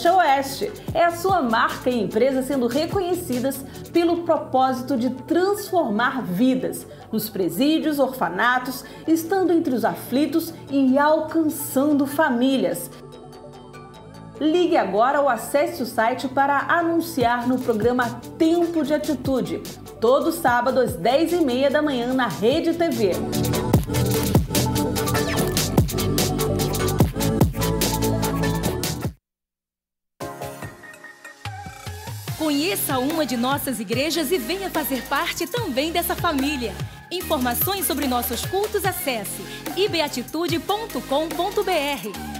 leste a oeste. É a sua marca e empresa sendo reconhecidas pelo propósito de transformar vidas nos presídios, orfanatos, estando entre os aflitos e alcançando famílias. Ligue agora ou acesse o site para anunciar no programa Tempo de Atitude, todo sábado às 10h30 da manhã na Rede TV. Conheça uma de nossas igrejas e venha fazer parte também dessa família. Informações sobre nossos cultos acesse ibeatitude.com.br.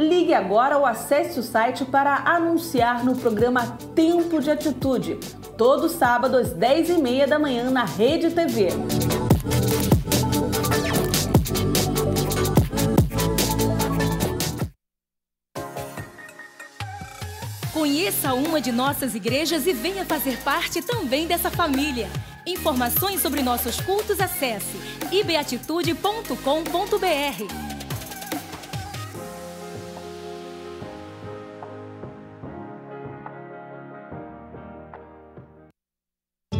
Ligue agora ou acesse o site para anunciar no programa Tempo de Atitude, todo sábado às 10h30 da manhã na Rede TV. Conheça uma de nossas igrejas e venha fazer parte também dessa família. Informações sobre nossos cultos acesse ibeatitude.com.br.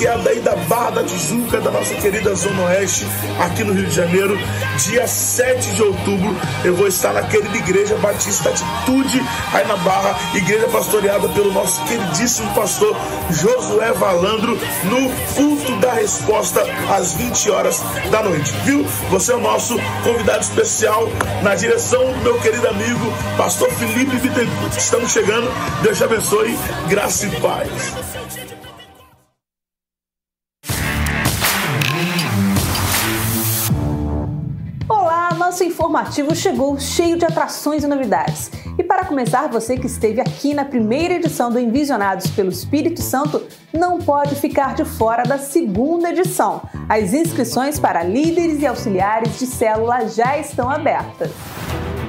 Que é daí da Barra da Tijuca, da nossa querida Zona Oeste, aqui no Rio de Janeiro. Dia 7 de outubro, eu vou estar na querida Igreja Batista Atitude, aí na Barra, igreja pastoreada pelo nosso queridíssimo pastor Josué Valandro, no culto da resposta às 20 horas da noite, viu? Você é o nosso convidado especial na direção do meu querido amigo, pastor Felipe Bittencourt. Estamos chegando, Deus te abençoe, graça e paz. Informativo chegou cheio de atrações e novidades. E para começar, você que esteve aqui na primeira edição do Envisionados pelo Espírito Santo não pode ficar de fora da segunda edição. As inscrições para líderes e auxiliares de célula já estão abertas.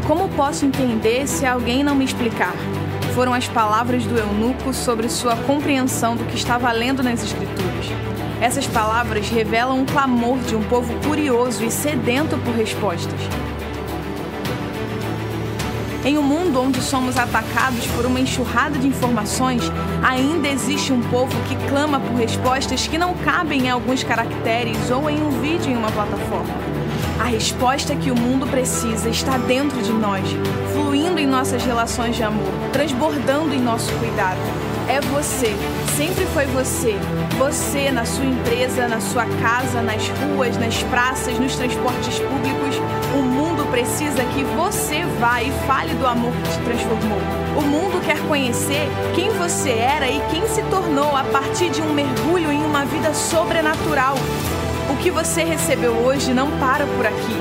Como posso entender se alguém não me explicar? Foram as palavras do eunuco sobre sua compreensão do que estava lendo nas Escrituras. Essas palavras revelam um clamor de um povo curioso e sedento por respostas. Em um mundo onde somos atacados por uma enxurrada de informações, ainda existe um povo que clama por respostas que não cabem em alguns caracteres ou em um vídeo em uma plataforma. A resposta que o mundo precisa está dentro de nós, fluindo em nossas relações de amor, transbordando em nosso cuidado é você. Sempre foi você. Você na sua empresa, na sua casa, nas ruas, nas praças, nos transportes públicos. O mundo precisa que você vá e fale do amor que te transformou. O mundo quer conhecer quem você era e quem se tornou a partir de um mergulho em uma vida sobrenatural. O que você recebeu hoje não para por aqui.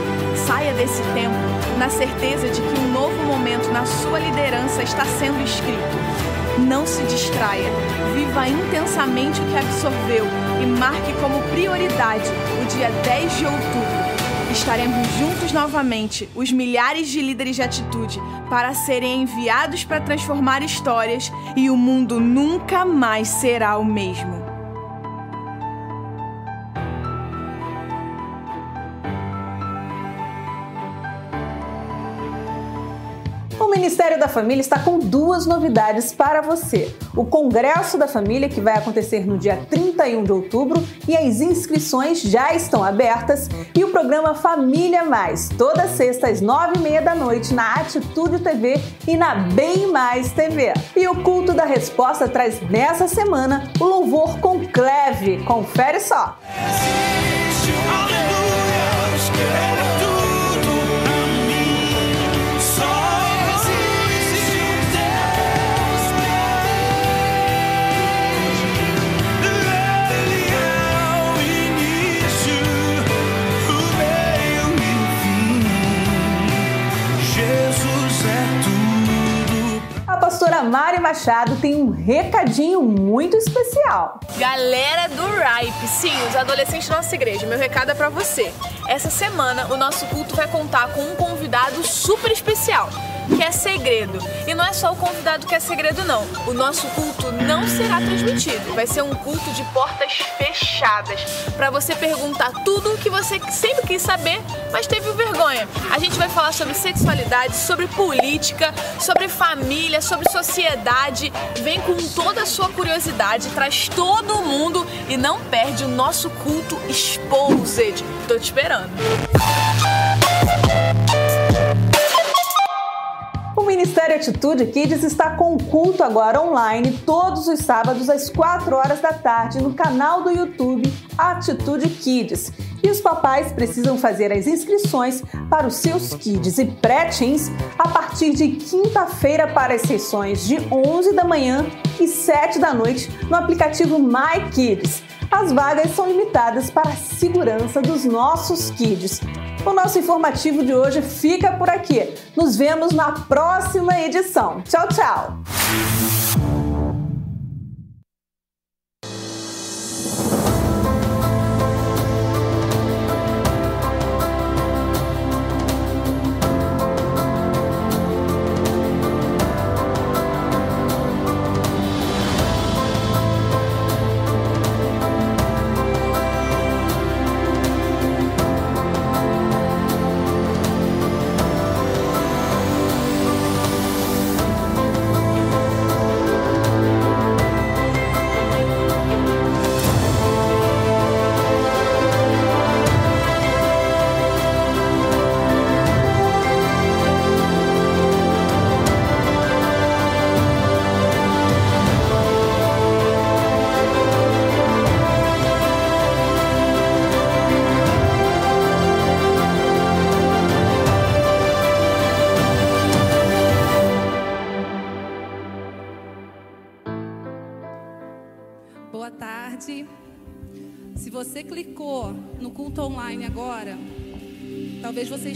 Saia desse tempo na certeza de que um novo momento na sua liderança está sendo escrito. Não se distraia. Viva intensamente o que absorveu e marque como prioridade o dia 10 de outubro. Estaremos juntos novamente, os milhares de líderes de atitude, para serem enviados para transformar histórias e o mundo nunca mais será o mesmo. Ministério da Família está com duas novidades para você. O Congresso da Família, que vai acontecer no dia 31 de outubro, e as inscrições já estão abertas, e o programa Família Mais, toda sexta às nove e meia da noite na Atitude TV e na Bem Mais TV. E o Culto da Resposta traz nessa semana o louvor com Cleve. Confere só! Pastora Mari Machado tem um recadinho muito especial. Galera do RIPE, sim, os adolescentes da nossa igreja, meu recado é para você. Essa semana o nosso culto vai contar com um convidado super especial que é segredo. E não é só o convidado que é segredo, não. O nosso culto não será transmitido. Vai ser um culto de portas fechadas para você perguntar tudo o que você sempre quis saber, mas teve vergonha. A gente vai falar sobre sexualidade, sobre política, sobre família, sobre sociedade. Vem com toda a sua curiosidade, traz todo mundo e não perde o nosso culto Exposed. Tô te esperando. Ministério Atitude Kids está com culto agora online todos os sábados às 4 horas da tarde no canal do YouTube Atitude Kids. E os papais precisam fazer as inscrições para os seus kids e pré-teens a partir de quinta-feira para as sessões de 11 da manhã e 7 da noite no aplicativo My Kids. As vagas são limitadas para a segurança dos nossos kids. O nosso informativo de hoje fica por aqui. Nos vemos na próxima edição. Tchau, tchau!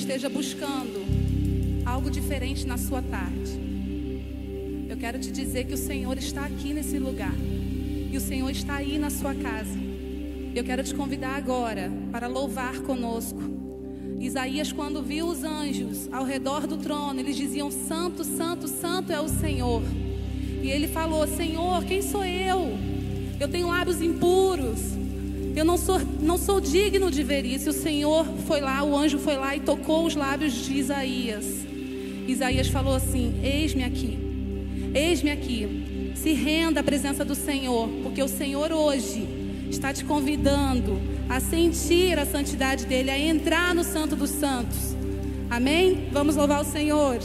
Esteja buscando algo diferente na sua tarde. Eu quero te dizer que o Senhor está aqui nesse lugar. E o Senhor está aí na sua casa. Eu quero te convidar agora para louvar conosco. Isaías, quando viu os anjos ao redor do trono, eles diziam: Santo, Santo, Santo é o Senhor. E ele falou: Senhor, quem sou eu? Eu tenho lábios impuros. Eu não sou, não sou digno de ver isso. O Senhor foi lá, o anjo foi lá e tocou os lábios de Isaías. Isaías falou assim: Eis-me aqui. Eis-me aqui. Se renda à presença do Senhor, porque o Senhor hoje está te convidando a sentir a santidade dele, a entrar no Santo dos Santos. Amém? Vamos louvar o Senhor.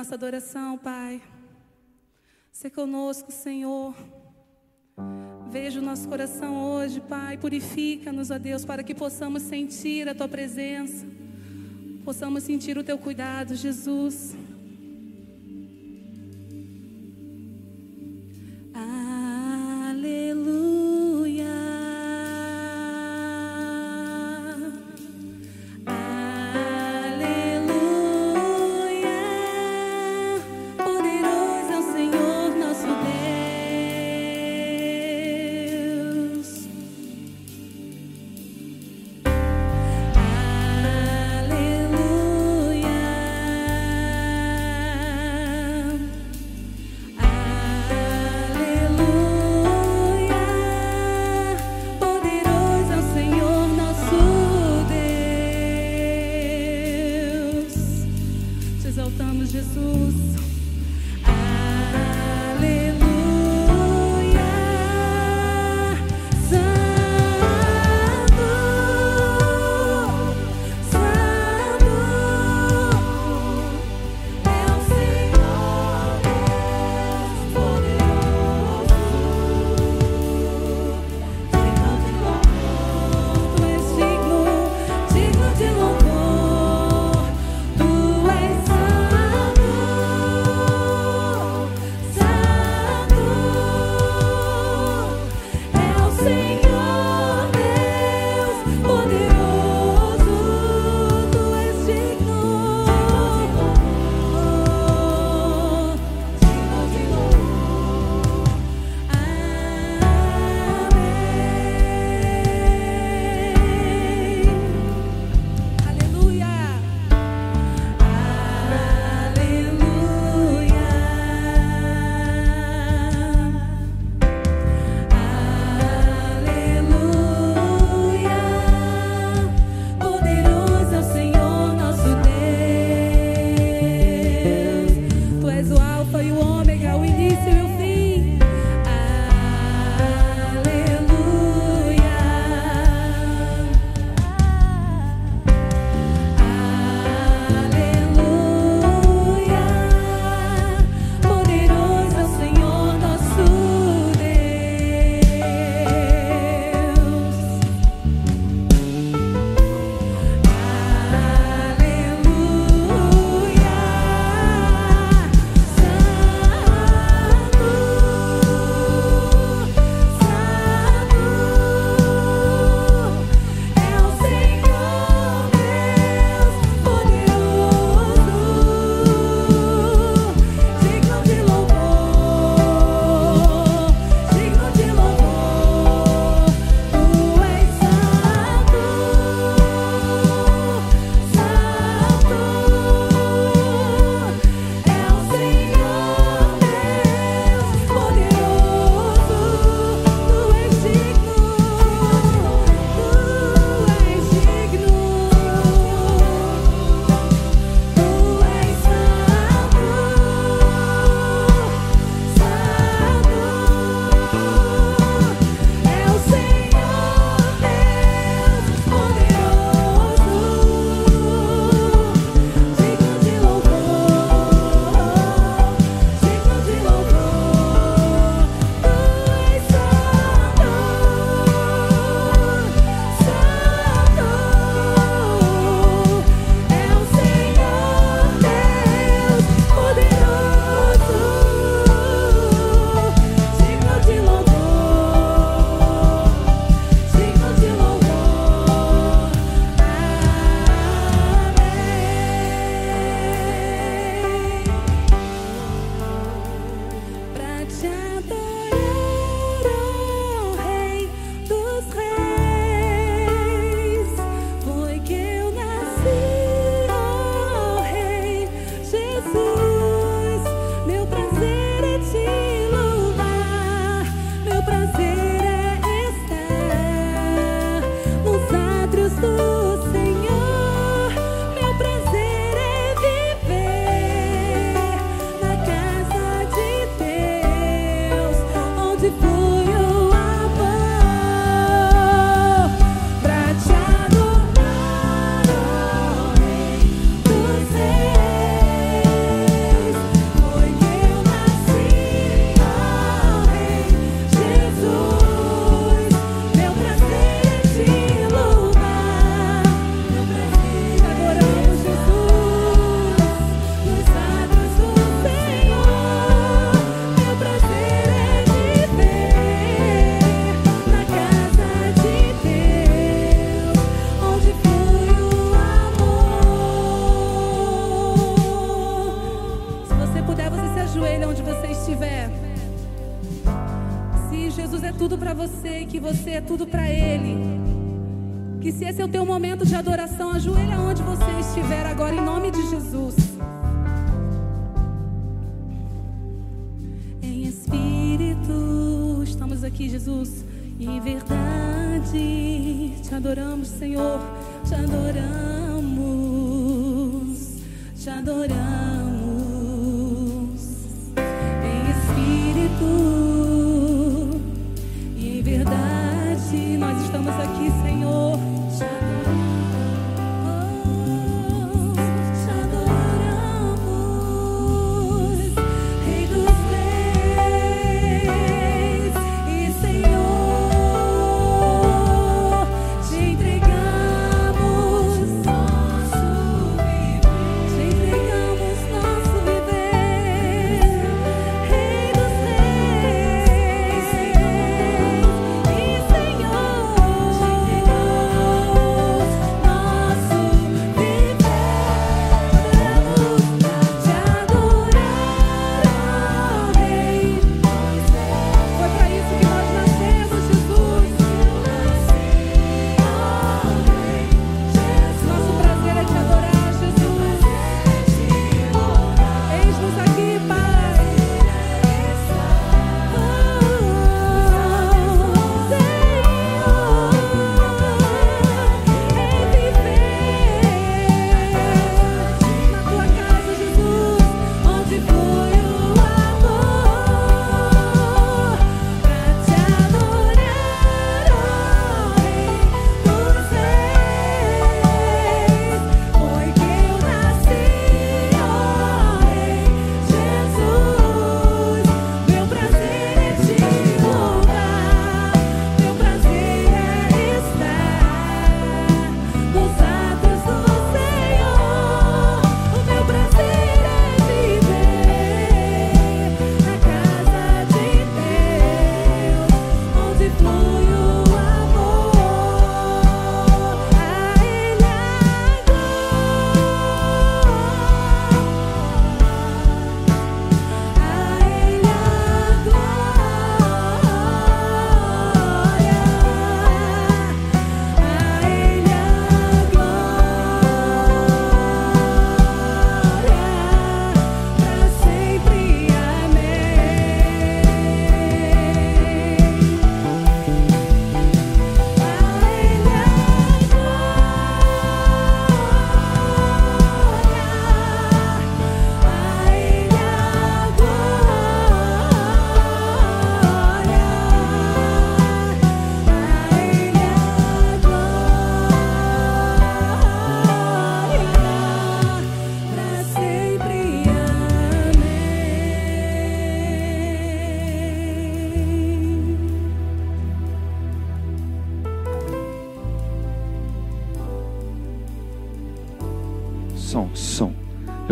Nossa adoração, Pai. Se conosco, Senhor. Veja o nosso coração hoje, Pai. Purifica-nos, ó Deus, para que possamos sentir a Tua presença. Possamos sentir o Teu cuidado, Jesus.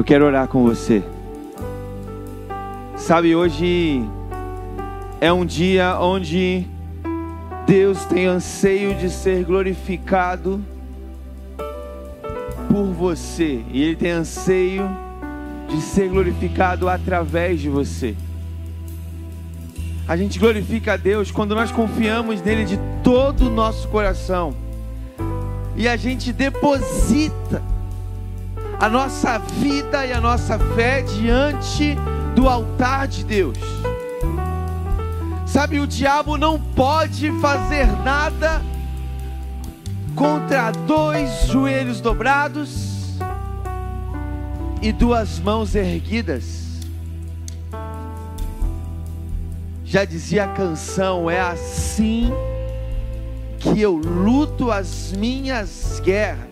Quero orar com você. Sabe, hoje é um dia onde Deus tem anseio de ser glorificado por você, e Ele tem anseio de ser glorificado através de você. A gente glorifica a Deus quando nós confiamos nele de todo o nosso coração e a gente deposita a nossa vida e a nossa fé diante do altar de Deus. Sabe, o diabo não pode fazer nada contra dois joelhos dobrados e duas mãos erguidas. Já dizia a canção: é assim que eu luto as minhas guerras.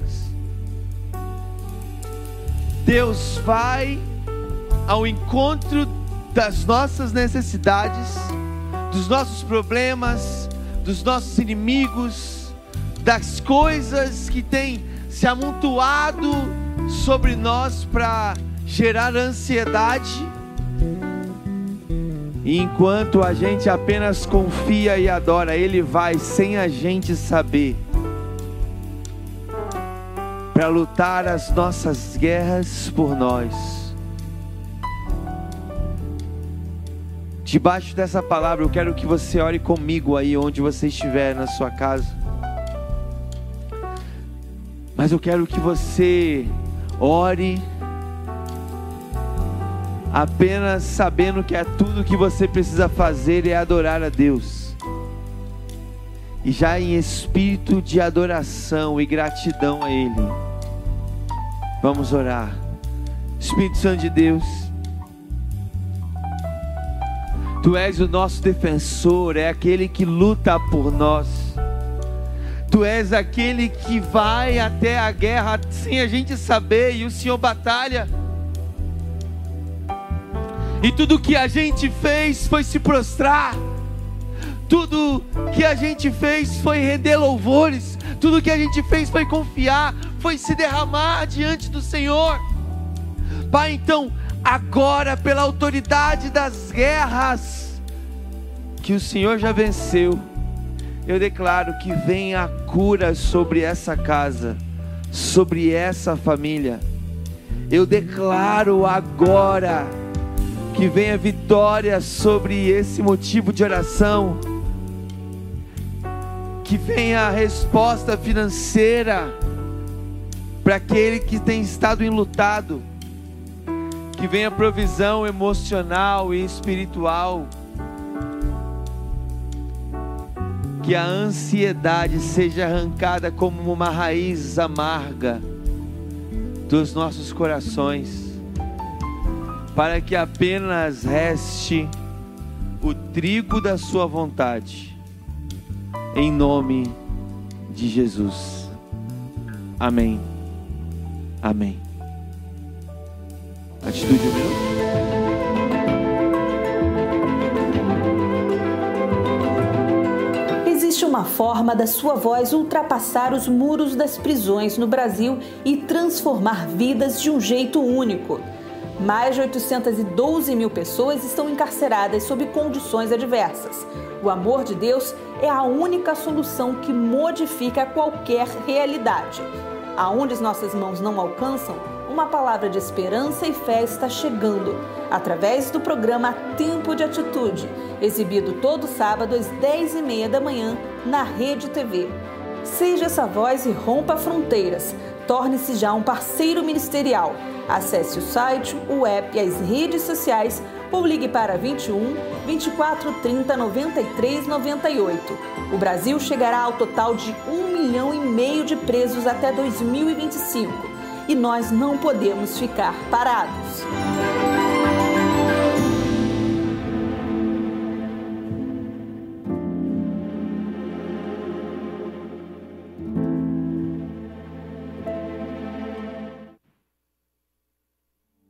Deus vai ao encontro das nossas necessidades, dos nossos problemas, dos nossos inimigos, das coisas que têm se amontoado sobre nós para gerar ansiedade. E enquanto a gente apenas confia e adora, Ele vai sem a gente saber para lutar as nossas guerras por nós. Debaixo dessa palavra, eu quero que você ore comigo aí onde você estiver na sua casa. Mas eu quero que você ore apenas sabendo que é tudo que você precisa fazer é adorar a Deus. E já em espírito de adoração e gratidão a Ele. Vamos orar. Espírito Santo de Deus, Tu és o nosso defensor, é aquele que luta por nós. Tu és aquele que vai até a guerra sem a gente saber, e o Senhor batalha. E tudo que a gente fez foi se prostrar. Tudo que a gente fez foi render louvores. Tudo que a gente fez foi confiar, foi se derramar diante do Senhor. Pai, então, agora, pela autoridade das guerras que o Senhor já venceu, eu declaro que venha a cura sobre essa casa, sobre essa família. Eu declaro agora que venha vitória sobre esse motivo de oração, que venha a resposta financeira para aquele que tem estado enlutado, que venha provisão emocional e espiritual, que a ansiedade seja arrancada como uma raiz amarga dos nossos corações, para que apenas reste o trigo da Sua vontade, em nome de Jesus. Amém. Amém. Atitude humilde. Existe uma forma da sua voz ultrapassar os muros das prisões no Brasil e transformar vidas de um jeito único. Mais de 812 mil pessoas estão encarceradas sob condições adversas. O amor de Deus é a única solução que modifica qualquer realidade aonde as nossas mãos não alcançam, uma palavra de esperança e fé está chegando, através do programa Tempo de Atitude, exibido todo sábado às 10h30 da manhã na Rede TV. Seja essa voz e rompa fronteiras. Torne-se já um parceiro ministerial. Acesse o site, o app e as redes sociais ou ligue para 21 24 30 93 98. O Brasil chegará ao total de 1 milhão e meio de presos até 2025 e nós não podemos ficar parados.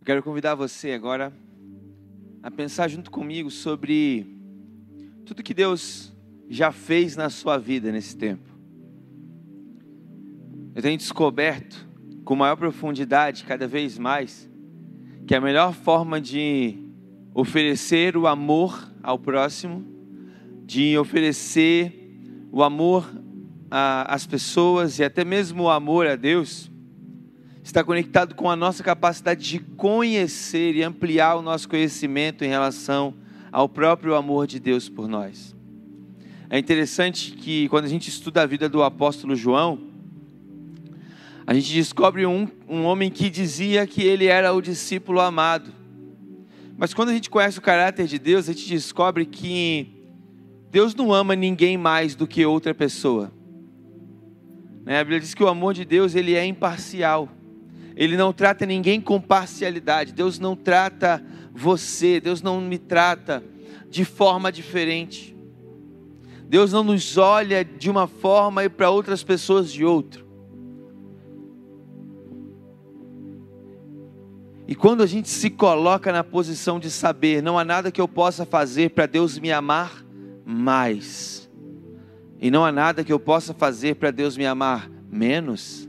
Quero convidar você agora a pensar junto comigo sobre tudo que Deus já fez na sua vida nesse tempo. Eu tenho descoberto com maior profundidade, cada vez mais, que a melhor forma de oferecer o amor ao próximo, de oferecer o amor às pessoas e até mesmo o amor a Deus, está conectado com a nossa capacidade de conhecer e ampliar o nosso conhecimento em relação ao próprio amor de Deus por nós. É interessante que quando a gente estuda a vida do apóstolo João, a gente descobre um, um homem que dizia que ele era o discípulo amado. Mas quando a gente conhece o caráter de Deus, a gente descobre que Deus não ama ninguém mais do que outra pessoa. Né? A Bíblia diz que o amor de Deus ele é imparcial. Ele não trata ninguém com parcialidade. Deus não trata você, Deus não me trata de forma diferente. Deus não nos olha de uma forma e para outras pessoas de outra. E quando a gente se coloca na posição de saber, não há nada que eu possa fazer para Deus me amar mais, e não há nada que eu possa fazer para Deus me amar menos,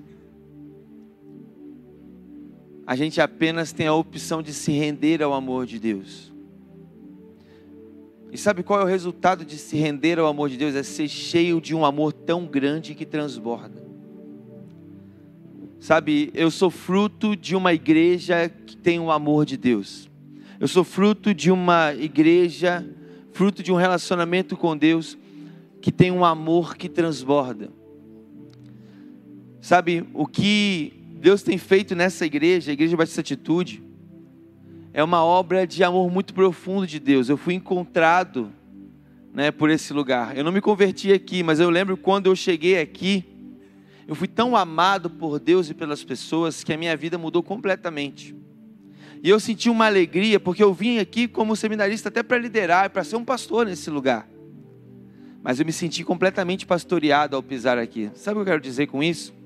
a gente apenas tem a opção de se render ao amor de Deus. E sabe qual é o resultado de se render ao amor de Deus? É ser cheio de um amor tão grande que transborda. Sabe, eu sou fruto de uma igreja que tem o amor de Deus. Eu sou fruto de uma igreja, fruto de um relacionamento com Deus que tem um amor que transborda. Sabe, o que Deus tem feito nessa igreja, a Igreja Batista Atitude, é uma obra de amor muito profundo de Deus. Eu fui encontrado né, por esse lugar. Eu não me converti aqui, mas eu lembro quando eu cheguei aqui, eu fui tão amado por Deus e pelas pessoas que a minha vida mudou completamente. E eu senti uma alegria, porque eu vim aqui como seminarista até para liderar, para ser um pastor nesse lugar. Mas eu me senti completamente pastoreado ao pisar aqui. Sabe o que eu quero dizer com isso?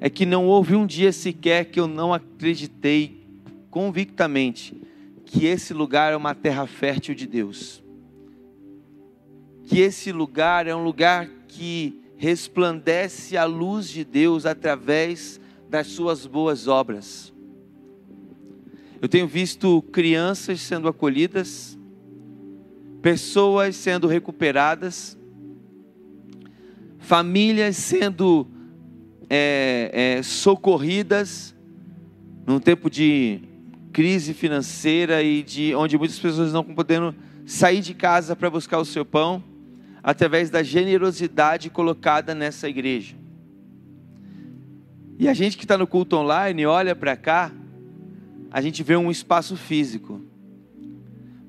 É que não houve um dia sequer que eu não acreditei convictamente que esse lugar é uma terra fértil de Deus. Que esse lugar é um lugar que resplandece a luz de Deus através das suas boas obras. Eu tenho visto crianças sendo acolhidas, pessoas sendo recuperadas, famílias sendo é, é, socorridas num tempo de crise financeira e de onde muitas pessoas não estão podendo sair de casa para buscar o seu pão através da generosidade colocada nessa igreja. E a gente que está no culto online olha para cá, a gente vê um espaço físico,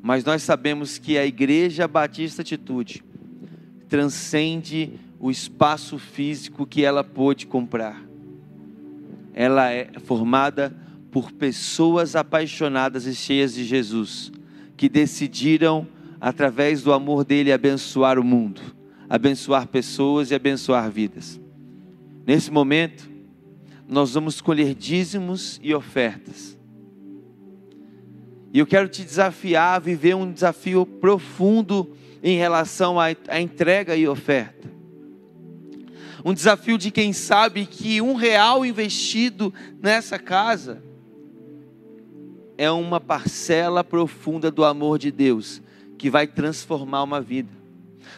mas nós sabemos que a Igreja Batista Atitude transcende o espaço físico que ela pôde comprar. Ela é formada por pessoas apaixonadas e cheias de Jesus, que decidiram através do amor dele, abençoar o mundo, abençoar pessoas e abençoar vidas. Nesse momento, nós vamos colher dízimos e ofertas. E eu quero te desafiar a viver um desafio profundo em relação à, entrega e oferta. Um desafio de quem sabe que um real investido nessa casa é uma parcela profunda do amor de Deus que vai transformar uma vida.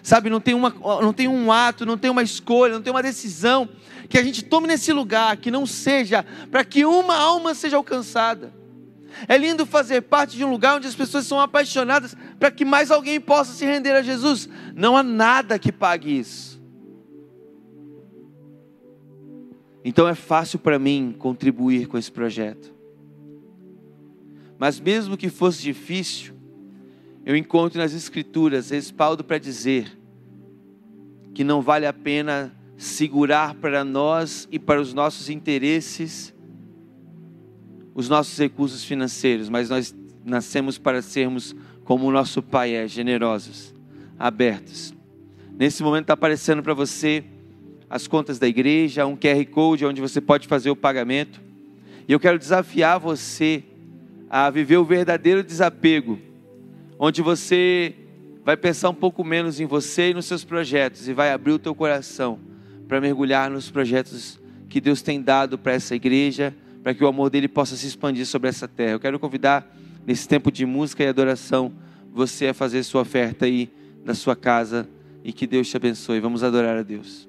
Sabe, não tem, uma, não tem um ato, não tem uma escolha, não tem uma decisão que a gente tome nesse lugar que não seja para que uma alma seja alcançada. É lindo fazer parte de um lugar onde as pessoas são apaixonadas para que mais alguém possa se render a Jesus. Não há nada que pague isso. Então é fácil para mim contribuir com esse projeto. Mas mesmo que fosse difícil, eu encontro nas Escrituras respaldo para dizer que não vale a pena segurar para nós e para os nossos interesses os nossos recursos financeiros, mas nós nascemos para sermos como o nosso Pai é, generosos, abertos. Nesse momento está aparecendo para você as contas da igreja, um QR Code onde você pode fazer o pagamento. E eu quero desafiar você a viver o verdadeiro desapego onde você vai pensar um pouco menos em você e nos seus projetos e vai abrir o teu coração para mergulhar nos projetos que Deus tem dado para essa igreja, para que o amor dele possa se expandir sobre essa terra. Eu quero convidar nesse tempo de música e adoração você a fazer sua oferta aí da sua casa e que Deus te abençoe. Vamos adorar a Deus.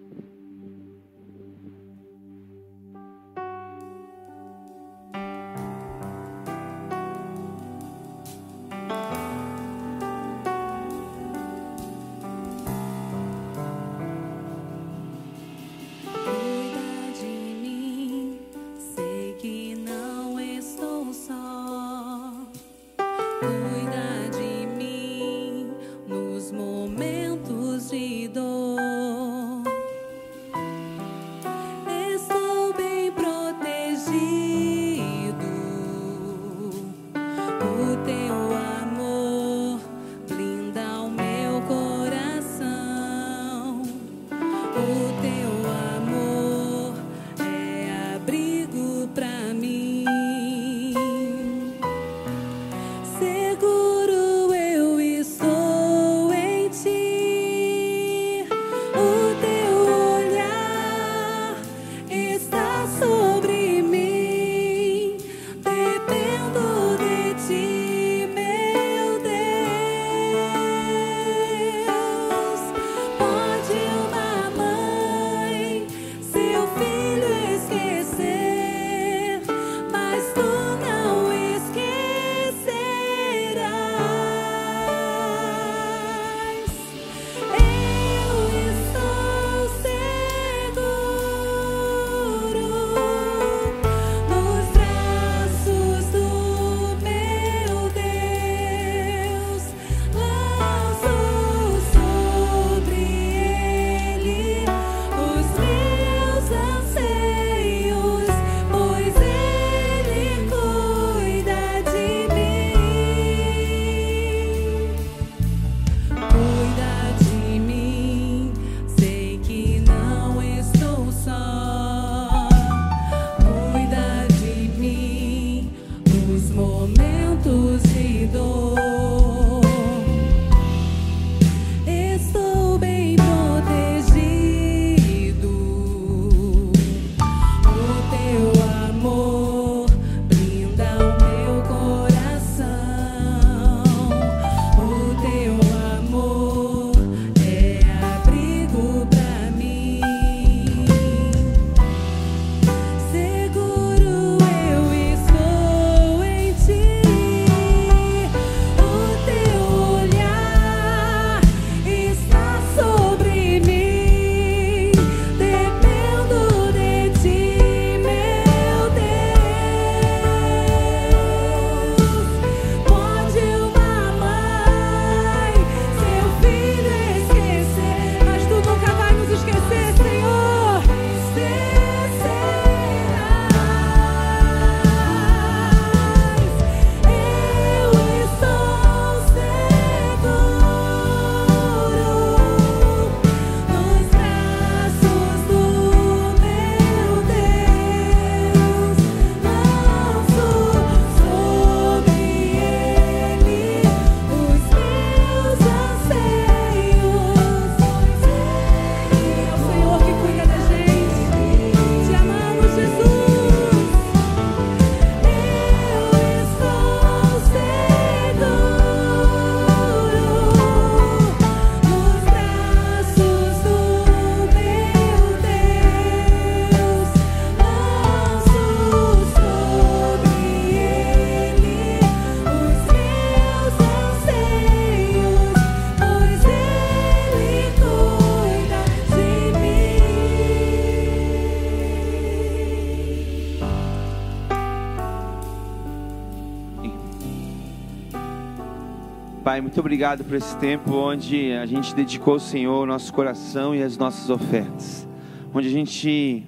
Muito obrigado por esse tempo onde a gente dedicou ao Senhor o nosso coração e as nossas ofertas. Onde a gente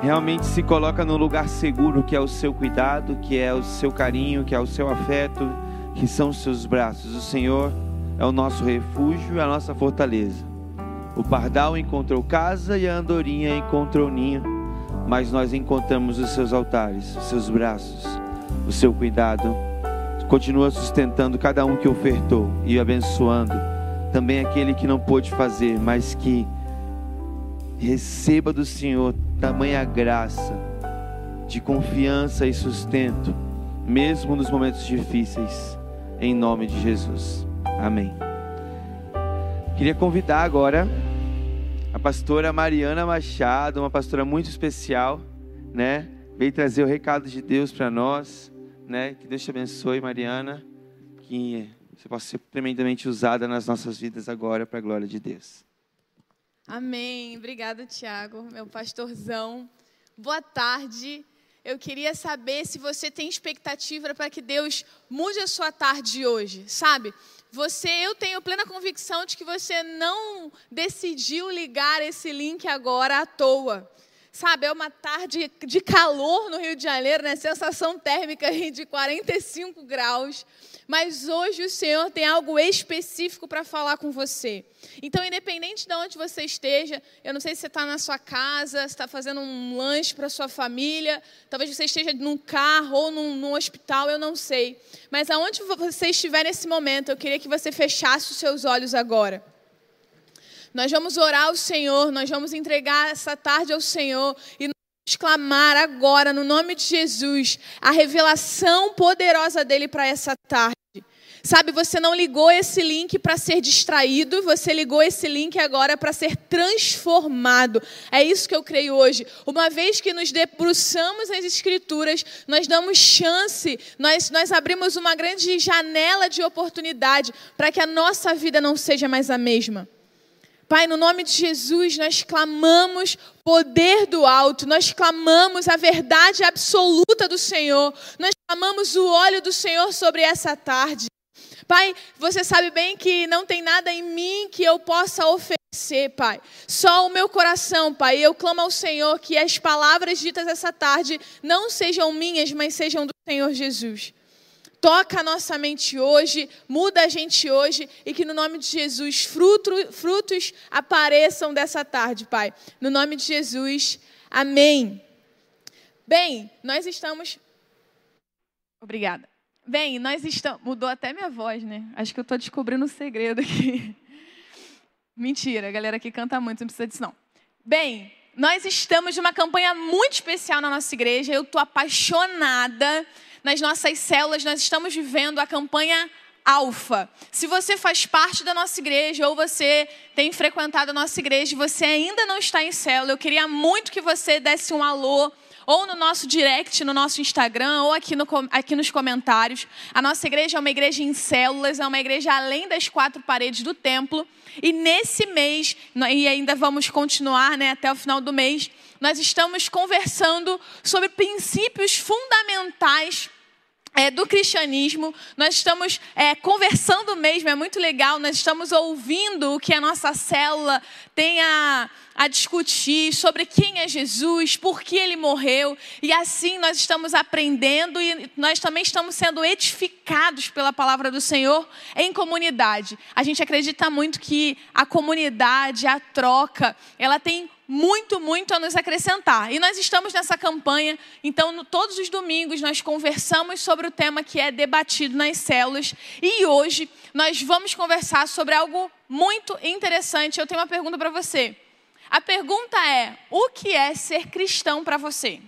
realmente se coloca no lugar seguro que é o seu cuidado, que é o seu carinho, que é o seu afeto, que são os seus braços. O Senhor é o nosso refúgio e a nossa fortaleza. O pardal encontrou casa e a andorinha encontrou ninho, mas nós encontramos os seus altares, os seus braços, o seu cuidado. Continua sustentando cada um que ofertou e abençoando também aquele que não pôde fazer, mas que receba do Senhor tamanha graça de confiança e sustento, mesmo nos momentos difíceis, em nome de Jesus. Amém. Queria convidar agora a pastora Mariana Machado, uma pastora muito especial, né? Veio trazer o recado de Deus para nós, né? Que Deus te abençoe, Mariana, que você possa ser tremendamente usada nas nossas vidas agora para a glória de Deus. Amém. Obrigada, Tiago, meu pastorzão. Boa tarde. Eu queria saber se você tem expectativa para que Deus mude a sua tarde hoje, sabe? Você, eu tenho plena convicção de que você não decidiu ligar esse link agora à toa. Sabe, é uma tarde de calor no Rio de Janeiro, né? Sensação térmica de 45 graus. Mas hoje o Senhor tem algo específico para falar com você. Então, independente de onde você esteja, eu não sei se você está na sua casa, se está fazendo um lanche para sua família, talvez você esteja num carro ou num, num hospital, eu não sei. Mas aonde você estiver nesse momento, eu queria que você fechasse os seus olhos agora. Nós vamos orar ao Senhor, nós vamos entregar essa tarde ao Senhor e clamar agora, no nome de Jesus, a revelação poderosa dele para essa tarde. Sabe, você não ligou esse link para ser distraído, você ligou esse link agora para ser transformado. É isso que eu creio hoje. Uma vez que nos debruçamos nas Escrituras, nós damos chance, nós, nós abrimos uma grande janela de oportunidade para que a nossa vida não seja mais a mesma. Pai, no nome de Jesus, nós clamamos poder do alto, nós clamamos a verdade absoluta do Senhor, nós clamamos o óleo do Senhor sobre essa tarde. Pai, você sabe bem que não tem nada em mim que eu possa oferecer, Pai. Só o meu coração, Pai. Eu clamo ao Senhor que as palavras ditas essa tarde não sejam minhas, mas sejam do Senhor Jesus. Toca a nossa mente hoje, muda a gente hoje e que no nome de Jesus fruto, frutos apareçam dessa tarde, Pai. No nome de Jesus, amém. Bem, nós estamos. Obrigada. Bem, nós estamos. Mudou até minha voz, né? Acho que eu estou descobrindo um segredo aqui. Mentira, a galera que canta muito, não precisa disso, não. Bem, nós estamos numa campanha muito especial na nossa igreja. Eu estou apaixonada nas nossas células, nós estamos vivendo a campanha Alfa. Se você faz parte da nossa igreja ou você tem frequentado a nossa igreja e você ainda não está em célula, eu queria muito que você desse um alô ou no nosso direct, no nosso Instagram, ou aqui, no, aqui nos comentários. A nossa igreja é uma igreja em células, é uma igreja além das quatro paredes do templo. E nesse mês, e ainda vamos continuar né, até o final do mês, nós estamos conversando sobre princípios fundamentais é, do cristianismo, nós estamos é, conversando mesmo, é muito legal, nós estamos ouvindo o que a nossa célula tem a, a discutir sobre quem é Jesus, por que ele morreu, e assim nós estamos aprendendo e nós também estamos sendo edificados pela palavra do Senhor em comunidade. A gente acredita muito que a comunidade, a troca, ela tem muito, muito a nos acrescentar. E nós estamos nessa campanha, então no, todos os domingos nós conversamos sobre o tema que é debatido nas células. E hoje nós vamos conversar sobre algo muito interessante. Eu tenho uma pergunta para você. A pergunta é: o que é ser cristão para você?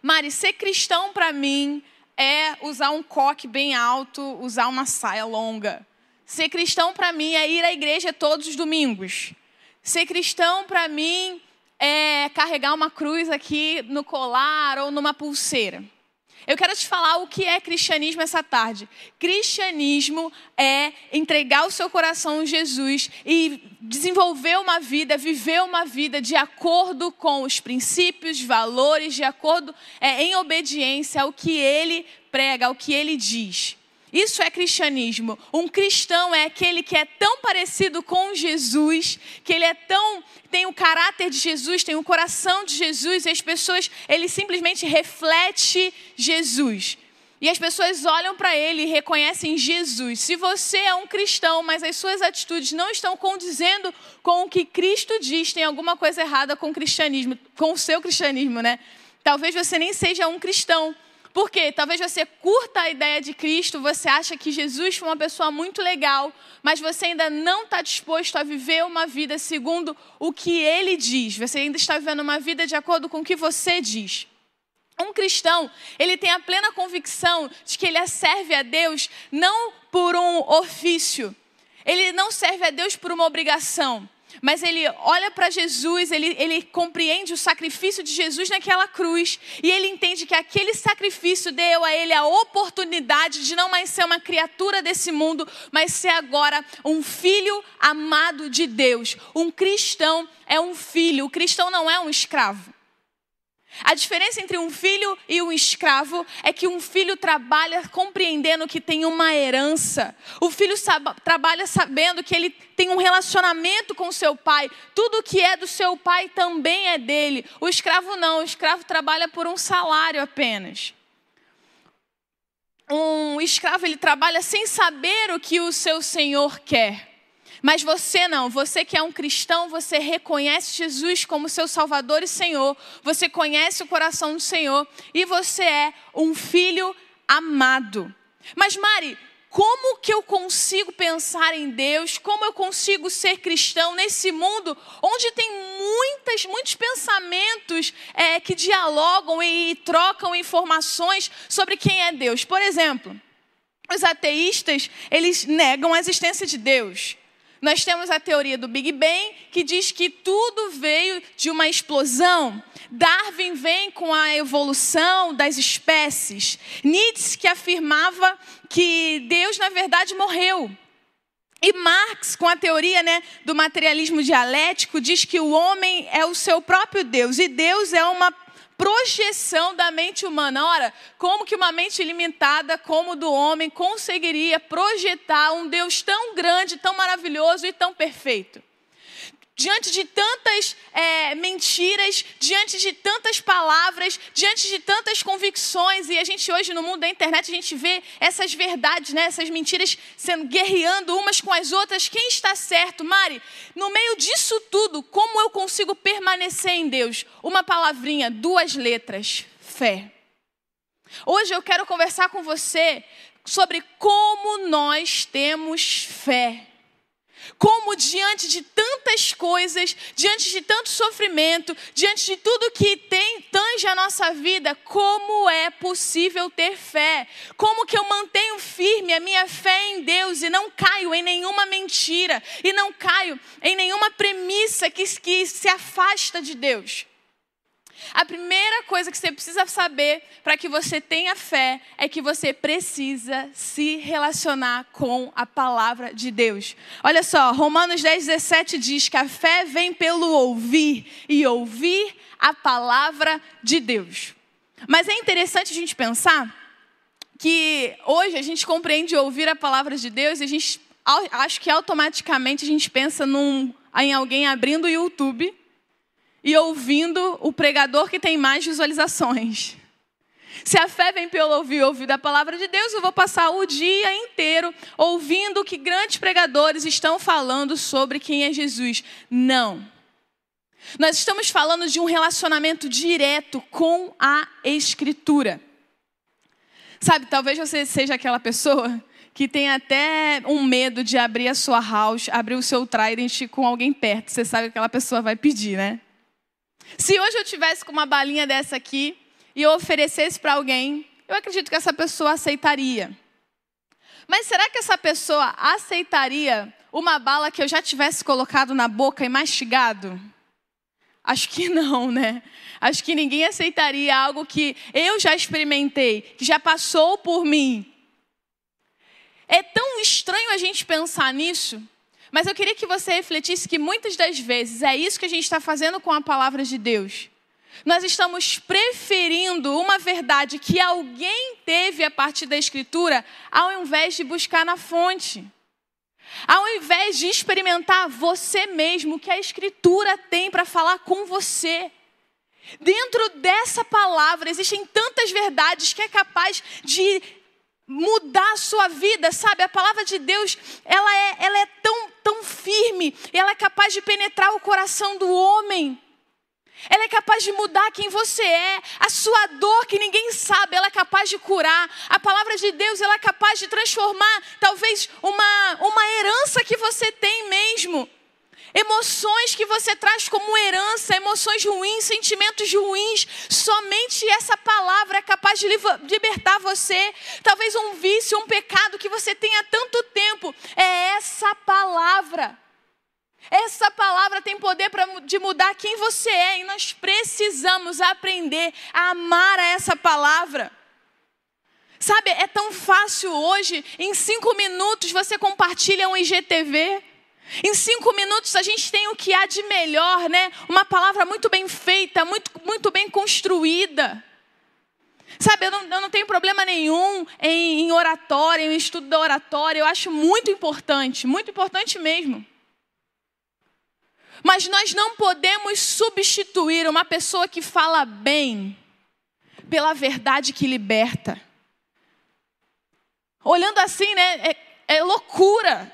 Mari, ser cristão para mim é usar um coque bem alto, usar uma saia longa. Ser cristão para mim é ir à igreja todos os domingos. Ser cristão para mim é carregar uma cruz aqui no colar ou numa pulseira. Eu quero te falar o que é cristianismo essa tarde. Cristianismo é entregar o seu coração a Jesus e desenvolver uma vida, viver uma vida de acordo com os princípios, valores, de acordo é, em obediência ao que ele prega, ao que ele diz. Isso é cristianismo. Um cristão é aquele que é tão parecido com Jesus, que ele é tão tem o caráter de Jesus, tem o coração de Jesus, e as pessoas, ele simplesmente reflete Jesus. E as pessoas olham para ele e reconhecem Jesus. Se você é um cristão, mas as suas atitudes não estão condizendo com o que Cristo diz, tem alguma coisa errada com o cristianismo, com o seu cristianismo, né? Talvez você nem seja um cristão. Por quê? Talvez você curta a ideia de Cristo, você acha que Jesus foi uma pessoa muito legal, mas você ainda não está disposto a viver uma vida segundo o que ele diz. Você ainda está vivendo uma vida de acordo com o que você diz. Um cristão, ele tem a plena convicção de que ele serve a Deus não por um ofício, ele não serve a Deus por uma obrigação mas ele olha para Jesus, ele, ele compreende o sacrifício de Jesus naquela cruz, e ele entende que aquele sacrifício deu a ele a oportunidade de não mais ser uma criatura desse mundo, mas ser agora um filho amado de Deus. Um cristão é um filho, o cristão não é um escravo. A diferença entre um filho e um escravo é que um filho trabalha compreendendo que tem uma herança. O filho trabalha sabendo que ele tem um relacionamento com seu pai. Tudo que é do seu pai também é dele. O escravo não, o escravo trabalha por um salário apenas. Um escravo ele trabalha sem saber o que o seu senhor quer. Mas você não, você que é um cristão, você reconhece Jesus como seu Salvador e Senhor, você conhece o coração do Senhor e você é um filho amado. Mas Mari, como que eu consigo pensar em Deus? Como eu consigo ser cristão nesse mundo onde tem muitas, muitos pensamentos é, que dialogam e trocam informações sobre quem é Deus? Por exemplo, os ateístas eles negam a existência de Deus. Nós temos a teoria do Big Bang, que diz que tudo veio de uma explosão. Darwin vem com a evolução das espécies. Nietzsche que afirmava que Deus, na verdade, morreu. E Marx, com a teoria né, do materialismo dialético, diz que o homem é o seu próprio Deus e Deus é uma projeção da mente humana. Ora, como que uma mente limitada como do homem conseguiria projetar um Deus tão grande, tão maravilhoso e tão perfeito? Diante de tantas é, mentiras, diante de tantas palavras, diante de tantas convicções, e a gente hoje no mundo da internet a gente vê essas verdades, né, essas mentiras sendo guerreando umas com as outras. Quem está certo, Mari? No meio disso tudo, como eu consigo permanecer em Deus? Uma palavrinha, duas letras: fé. Hoje eu quero conversar com você sobre como nós temos fé. Como diante de tantas coisas, diante de tanto sofrimento, diante de tudo que tem tange a nossa vida, como é possível ter fé? Como que eu mantenho firme a minha fé em Deus e não caio em nenhuma mentira e não caio em nenhuma premissa que, que se afasta de Deus? A primeira coisa que você precisa saber para que você tenha fé é que você precisa se relacionar com a palavra de Deus. Olha só, Romanos 10, 17 diz que a fé vem pelo ouvir e ouvir a palavra de Deus. Mas é interessante a gente pensar que hoje a gente compreende ouvir a palavra de Deus e a gente acho que automaticamente a gente pensa num, em alguém abrindo o YouTube e ouvindo o pregador que tem mais visualizações. Se a fé vem pelo ouvir, ouvir da palavra de Deus, eu vou passar o dia inteiro ouvindo que grandes pregadores estão falando sobre quem é Jesus. Não. Nós estamos falando de um relacionamento direto com a Escritura. Sabe, talvez você seja aquela pessoa que tem até um medo de abrir a sua house, abrir o seu trident com alguém perto. Você sabe que aquela pessoa vai pedir, né? Se hoje eu tivesse com uma balinha dessa aqui e eu oferecesse para alguém, eu acredito que essa pessoa aceitaria. Mas será que essa pessoa aceitaria uma bala que eu já tivesse colocado na boca e mastigado? Acho que não, né? Acho que ninguém aceitaria algo que eu já experimentei, que já passou por mim. É tão estranho a gente pensar nisso, mas eu queria que você refletisse que muitas das vezes é isso que a gente está fazendo com a palavra de Deus. Nós estamos preferindo uma verdade que alguém teve a partir da Escritura, ao invés de buscar na fonte. Ao invés de experimentar você mesmo, o que a Escritura tem para falar com você. Dentro dessa palavra existem tantas verdades que é capaz de mudar a sua vida, sabe? A palavra de Deus, ela é, ela é tão, tão firme, ela é capaz de penetrar o coração do homem. Ela é capaz de mudar quem você é. A sua dor que ninguém sabe, ela é capaz de curar. A palavra de Deus, ela é capaz de transformar talvez uma, uma herança que você tem mesmo. Emoções que você traz como herança, emoções ruins, sentimentos ruins, somente essa palavra é capaz de libertar você. Talvez um vício, um pecado que você tem há tanto tempo, é essa palavra. Essa palavra tem poder pra, de mudar quem você é e nós precisamos aprender a amar a essa palavra. Sabe, é tão fácil hoje, em cinco minutos você compartilha um IGTV. Em cinco minutos a gente tem o que há de melhor, né? Uma palavra muito bem feita, muito, muito bem construída. Sabe, eu não, eu não tenho problema nenhum em, em oratória, em estudo da oratória. Eu acho muito importante, muito importante mesmo. Mas nós não podemos substituir uma pessoa que fala bem pela verdade que liberta. Olhando assim, né, é, é loucura.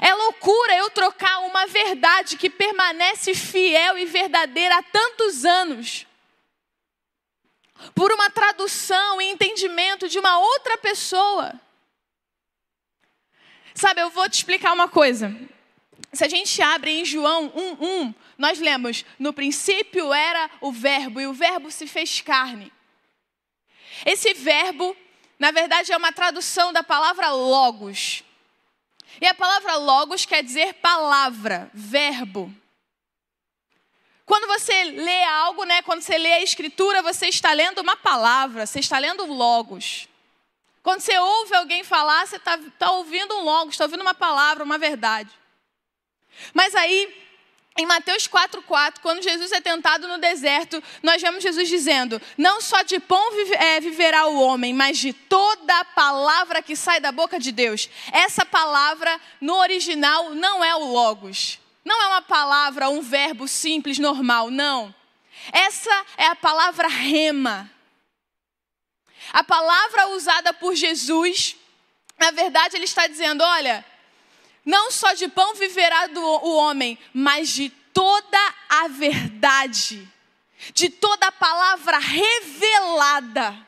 É loucura eu trocar uma verdade que permanece fiel e verdadeira há tantos anos por uma tradução e entendimento de uma outra pessoa. Sabe, eu vou te explicar uma coisa. Se a gente abre em João 1:1, nós lemos: "No princípio era o verbo e o verbo se fez carne". Esse verbo, na verdade, é uma tradução da palavra logos. E a palavra logos quer dizer palavra, verbo. Quando você lê algo, né, quando você lê a escritura, você está lendo uma palavra, você está lendo logos. Quando você ouve alguém falar, você está tá ouvindo um logos, está ouvindo uma palavra, uma verdade. Mas aí, em Mateus 4,4, quando Jesus é tentado no deserto, nós vemos Jesus dizendo: Não só de pão é, viverá o homem, mas de toda a palavra que sai da boca de Deus. Essa palavra, no original, não é o Logos. Não é uma palavra, um verbo simples, normal, não. Essa é a palavra rema. A palavra usada por Jesus, na verdade, ele está dizendo: olha, não só de pão viverá do, o homem, mas de toda a verdade, de toda a palavra revelada.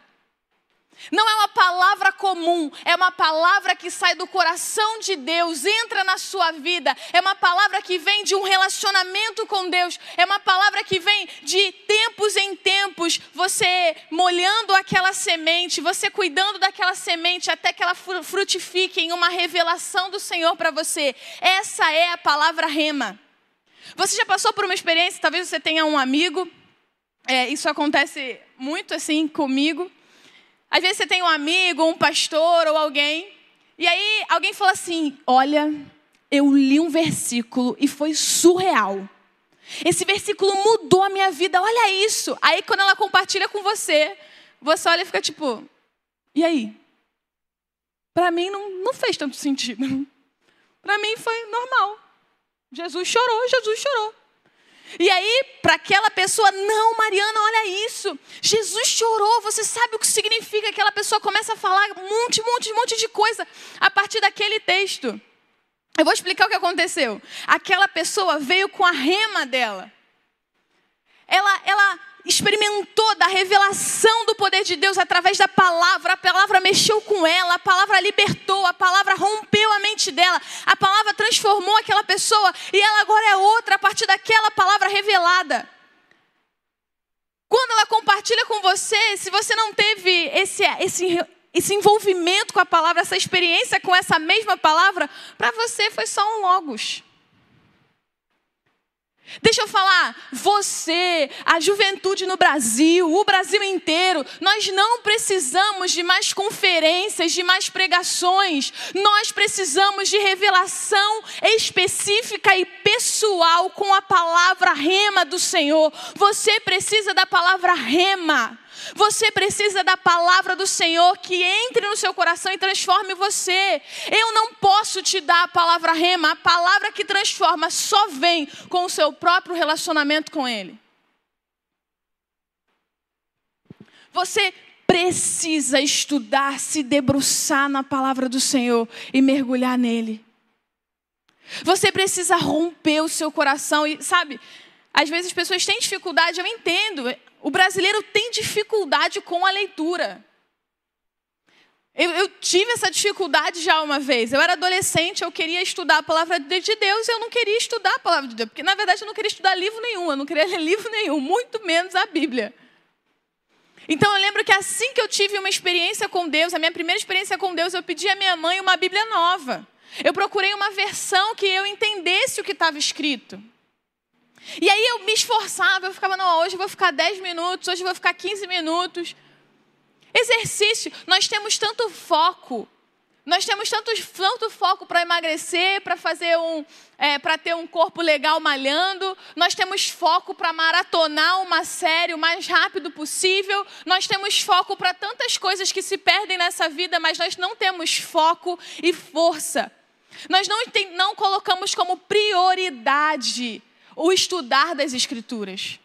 Não é uma palavra comum, é uma palavra que sai do coração de Deus, entra na sua vida, é uma palavra que vem de um relacionamento com Deus, é uma palavra que vem de tempos em tempos, você molhando aquela semente, você cuidando daquela semente até que ela frutifique em uma revelação do Senhor para você. Essa é a palavra rema. Você já passou por uma experiência, talvez você tenha um amigo, é, isso acontece muito assim comigo às vezes você tem um amigo, um pastor ou alguém, e aí alguém fala assim: Olha, eu li um versículo e foi surreal. Esse versículo mudou a minha vida, olha isso. Aí quando ela compartilha com você, você olha e fica tipo: E aí? Para mim não, não fez tanto sentido. Para mim foi normal. Jesus chorou, Jesus chorou. E aí, para aquela pessoa, não, Mariana, olha isso. Jesus chorou. Você sabe o que significa? Aquela pessoa começa a falar um monte, monte, monte de coisa a partir daquele texto. Eu vou explicar o que aconteceu. Aquela pessoa veio com a rema dela. Ela, ela experimentou da revelação do poder de Deus através da palavra. A palavra mexeu com ela, a palavra libertou, a palavra rompeu a mente dela, a palavra transformou aquela pessoa e ela agora é outra a partir daquela palavra revelada. Quando ela compartilha com você, se você não teve esse, esse, esse envolvimento com a palavra, essa experiência com essa mesma palavra, para você foi só um logos. Deixa eu falar, você, a juventude no Brasil, o Brasil inteiro, nós não precisamos de mais conferências, de mais pregações, nós precisamos de revelação específica e pessoal com a palavra rema do Senhor. Você precisa da palavra rema. Você precisa da palavra do Senhor que entre no seu coração e transforme você. Eu não posso te dar a palavra rema, a palavra que transforma só vem com o seu próprio relacionamento com Ele. Você precisa estudar, se debruçar na palavra do Senhor e mergulhar nele. Você precisa romper o seu coração e, sabe, às vezes as pessoas têm dificuldade, eu entendo. O brasileiro tem dificuldade com a leitura. Eu, eu, tive essa dificuldade já uma vez. Eu era adolescente, eu queria estudar a palavra de Deus e eu não queria estudar a palavra de Deus. Porque, na verdade, eu não queria estudar livro nenhum, eu não queria ler livro nenhum, muito menos a Bíblia. Então, eu lembro que assim que eu tive uma experiência com Deus, a minha primeira experiência com Deus, eu pedi à minha mãe uma Bíblia nova. Eu procurei uma versão que eu entendesse o que estava escrito. E aí eu me esforçava, eu ficava, não, hoje eu vou ficar 10 minutos, hoje eu vou ficar 15 minutos. Exercício, nós temos tanto foco, nós temos tanto, tanto foco para emagrecer, para fazer um, é, para ter um corpo legal malhando, nós temos foco para maratonar uma série o mais rápido possível, nós temos foco para tantas coisas que se perdem nessa vida, mas nós não temos foco e força. Nós não, tem, não colocamos como prioridade o estudar das Escrituras.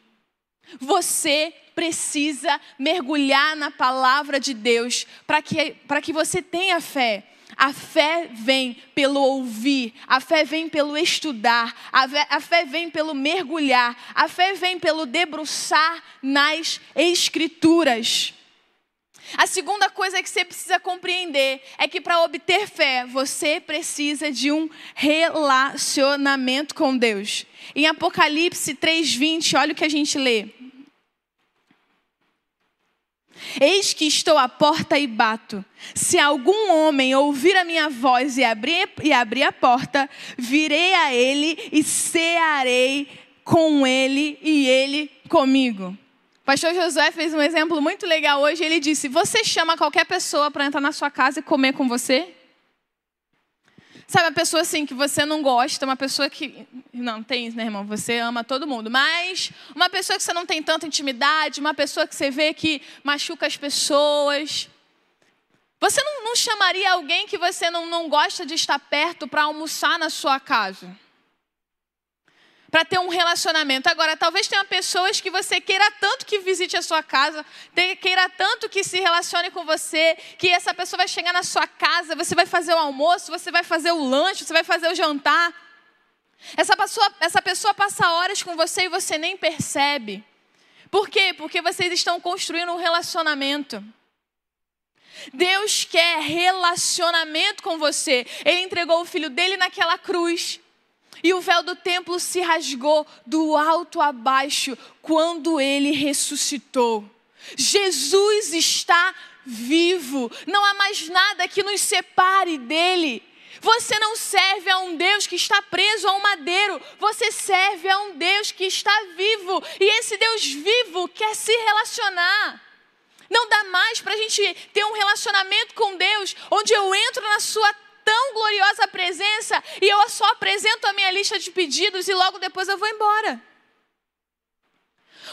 Você precisa mergulhar na palavra de Deus para que, que você tenha fé. A fé vem pelo ouvir, a fé vem pelo estudar, a fé, a fé vem pelo mergulhar, a fé vem pelo debruçar nas Escrituras. A segunda coisa que você precisa compreender é que para obter fé, você precisa de um relacionamento com Deus. Em Apocalipse 3:20, olha o que a gente lê. Eis que estou à porta e bato. Se algum homem ouvir a minha voz e abrir, e abrir a porta, virei a ele e cearei com ele e ele comigo. O pastor Josué fez um exemplo muito legal hoje. Ele disse: Você chama qualquer pessoa para entrar na sua casa e comer com você? Sabe, uma pessoa assim que você não gosta, uma pessoa que. Não, tem isso, né, irmão? Você ama todo mundo. Mas uma pessoa que você não tem tanta intimidade, uma pessoa que você vê que machuca as pessoas. Você não, não chamaria alguém que você não, não gosta de estar perto para almoçar na sua casa? Para ter um relacionamento. Agora, talvez tenha pessoas que você queira tanto que visite a sua casa, queira tanto que se relacione com você, que essa pessoa vai chegar na sua casa, você vai fazer o almoço, você vai fazer o lanche, você vai fazer o jantar. Essa pessoa, essa pessoa passa horas com você e você nem percebe. Por quê? Porque vocês estão construindo um relacionamento. Deus quer relacionamento com você. Ele entregou o filho dele naquela cruz. E o véu do templo se rasgou do alto a baixo quando ele ressuscitou. Jesus está vivo, não há mais nada que nos separe dele. Você não serve a um Deus que está preso a um madeiro, você serve a um Deus que está vivo, e esse Deus vivo quer se relacionar. Não dá mais para a gente ter um relacionamento com Deus, onde eu entro na sua tão gloriosa presença e eu só apresento a minha lista de pedidos e logo depois eu vou embora.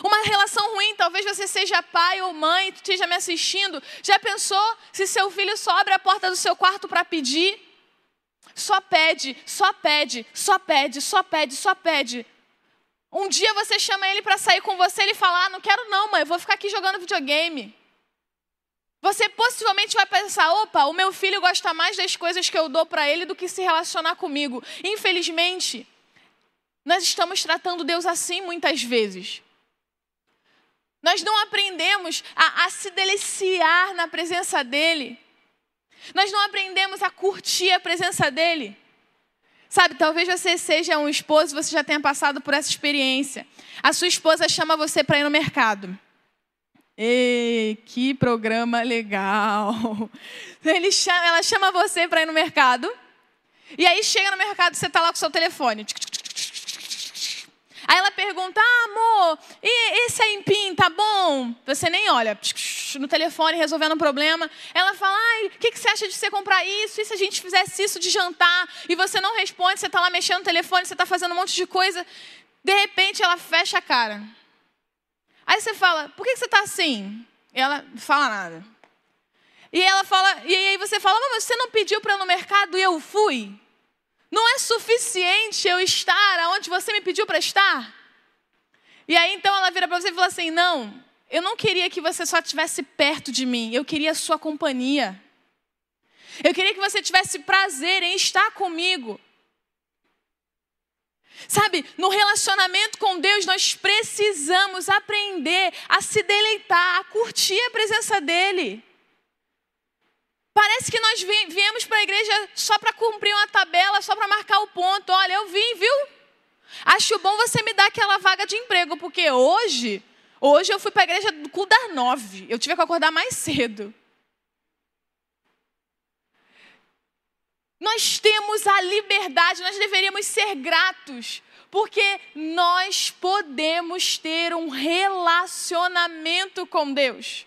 Uma relação ruim, talvez você seja pai ou mãe, esteja me assistindo. Já pensou se seu filho só abre a porta do seu quarto para pedir? Só pede, só pede, só pede, só pede, só pede. Um dia você chama ele para sair com você, ele fala: ah, não quero não, mãe, vou ficar aqui jogando videogame. Você possivelmente vai pensar: opa, o meu filho gosta mais das coisas que eu dou para ele do que se relacionar comigo. Infelizmente, nós estamos tratando Deus assim muitas vezes. Nós não aprendemos a, a se deliciar na presença dEle. Nós não aprendemos a curtir a presença dEle. Sabe, talvez você seja um esposo, você já tenha passado por essa experiência. A sua esposa chama você para ir no mercado. Ei, que programa legal! Ele chama, ela chama você para ir no mercado. E aí chega no mercado, você está lá com o seu telefone. Aí ela pergunta: ah, amor, e esse aí empim, tá bom? Você nem olha no telefone resolvendo um problema. Ela fala: ai, o que, que você acha de você comprar isso? E se a gente fizesse isso de jantar? E você não responde, você está lá mexendo no telefone, você está fazendo um monte de coisa. De repente ela fecha a cara. Aí você fala: por que, você está assim? E ela não fala nada. E ela fala, e aí você fala, mas você não pediu para ir no mercado e eu fui? Não é suficiente eu estar onde você me pediu para estar? E aí então ela vira para você e fala assim: Não, eu não queria que você só estivesse perto de mim, eu queria a sua companhia. Eu queria que você tivesse prazer em estar comigo. Sabe, no relacionamento com Deus, nós precisamos aprender a se deleitar, a curtir a presença dEle. Parece que nós viemos para a igreja só para cumprir uma tabela, só para marcar o ponto. Olha, eu vim, viu? Acho bom você me dar aquela vaga de emprego, porque hoje, hoje eu fui para a igreja do cu das nove. Eu tive que acordar mais cedo. Nós temos a liberdade, nós deveríamos ser gratos, porque nós podemos ter um relacionamento com Deus.